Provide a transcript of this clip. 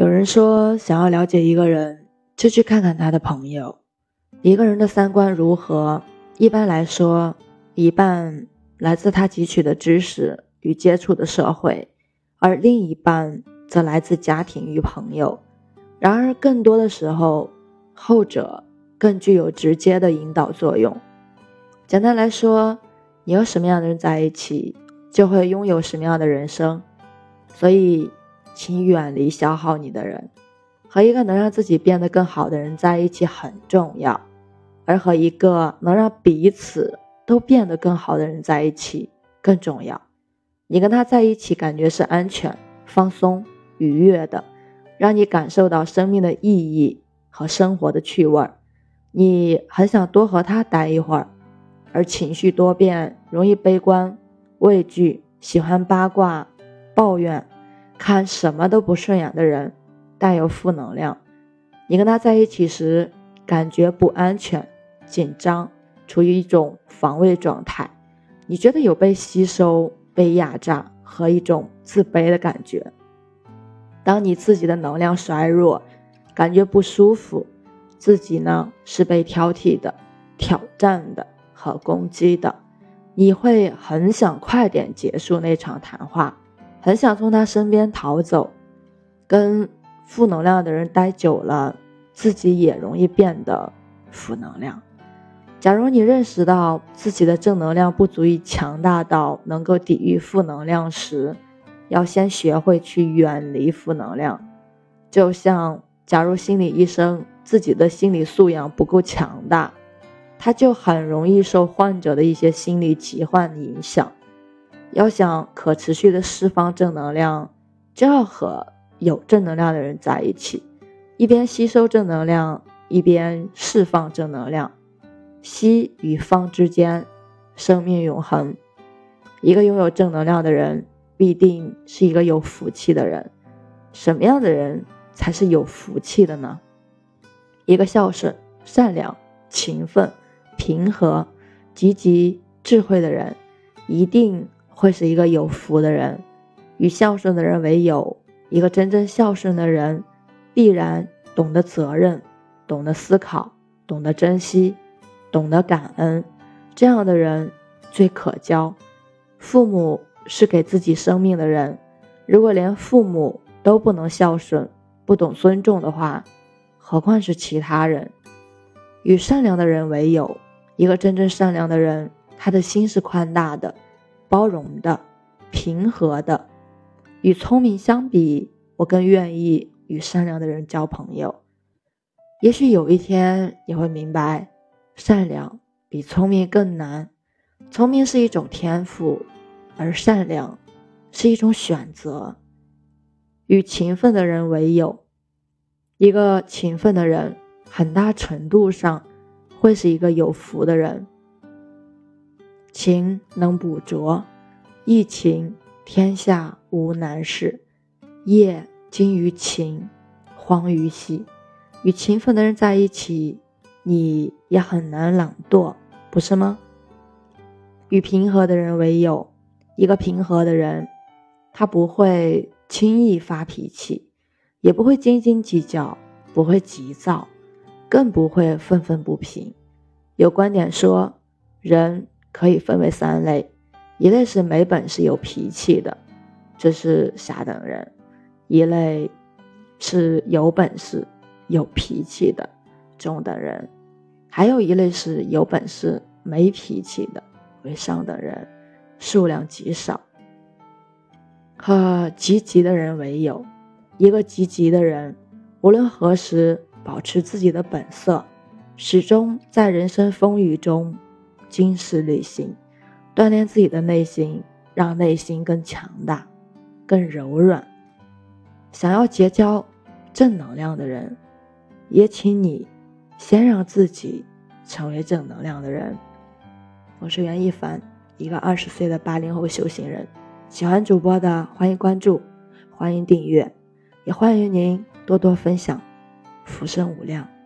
有人说，想要了解一个人，就去看看他的朋友。一个人的三观如何，一般来说，一半来自他汲取的知识与接触的社会，而另一半则来自家庭与朋友。然而，更多的时候，后者更具有直接的引导作用。简单来说，你和什么样的人在一起，就会拥有什么样的人生。所以，请远离消耗你的人，和一个能让自己变得更好的人在一起很重要，而和一个能让彼此都变得更好的人在一起更重要。你跟他在一起，感觉是安全、放松、愉悦的。让你感受到生命的意义和生活的趣味儿，你很想多和他待一会儿。而情绪多变、容易悲观、畏惧、喜欢八卦、抱怨、看什么都不顺眼的人，带有负能量。你跟他在一起时，感觉不安全、紧张，处于一种防卫状态。你觉得有被吸收、被压榨和一种自卑的感觉。当你自己的能量衰弱，感觉不舒服，自己呢是被挑剔的、挑战的和攻击的，你会很想快点结束那场谈话，很想从他身边逃走。跟负能量的人待久了，自己也容易变得负能量。假如你认识到自己的正能量不足以强大到能够抵御负能量时，要先学会去远离负能量，就像假如心理医生自己的心理素养不够强大，他就很容易受患者的一些心理疾患影响。要想可持续的释放正能量，就要和有正能量的人在一起，一边吸收正能量，一边释放正能量，吸与放之间，生命永恒。一个拥有正能量的人。必定是一个有福气的人。什么样的人才是有福气的呢？一个孝顺、善良、勤奋、平和、积极、智慧的人，一定会是一个有福的人。与孝顺的人为友，一个真正孝顺的人，必然懂得责任，懂得思考，懂得珍惜，懂得感恩。这样的人最可交。父母。是给自己生命的人，如果连父母都不能孝顺、不懂尊重的话，何况是其他人？与善良的人为友，一个真正善良的人，他的心是宽大的、包容的、平和的。与聪明相比，我更愿意与善良的人交朋友。也许有一天你会明白，善良比聪明更难。聪明是一种天赋。而善良是一种选择。与勤奋的人为友，一个勤奋的人，很大程度上会是一个有福的人。勤能补拙，一勤天下无难事。业精于勤，荒于嬉。与勤奋的人在一起，你也很难懒惰，不是吗？与平和的人为友。一个平和的人，他不会轻易发脾气，也不会斤斤计较，不会急躁，更不会愤愤不平。有观点说，人可以分为三类：一类是没本事有脾气的，这是下等人；一类是有本事有脾气的中等人；还有一类是有本事没脾气的为上等人。数量极少，和积极的人为友。一个积极的人，无论何时保持自己的本色，始终在人生风雨中经世旅行，锻炼自己的内心，让内心更强大、更柔软。想要结交正能量的人，也请你先让自己成为正能量的人。我是袁一凡。一个二十岁的八零后修行人，喜欢主播的欢迎关注，欢迎订阅，也欢迎您多多分享。福生无量。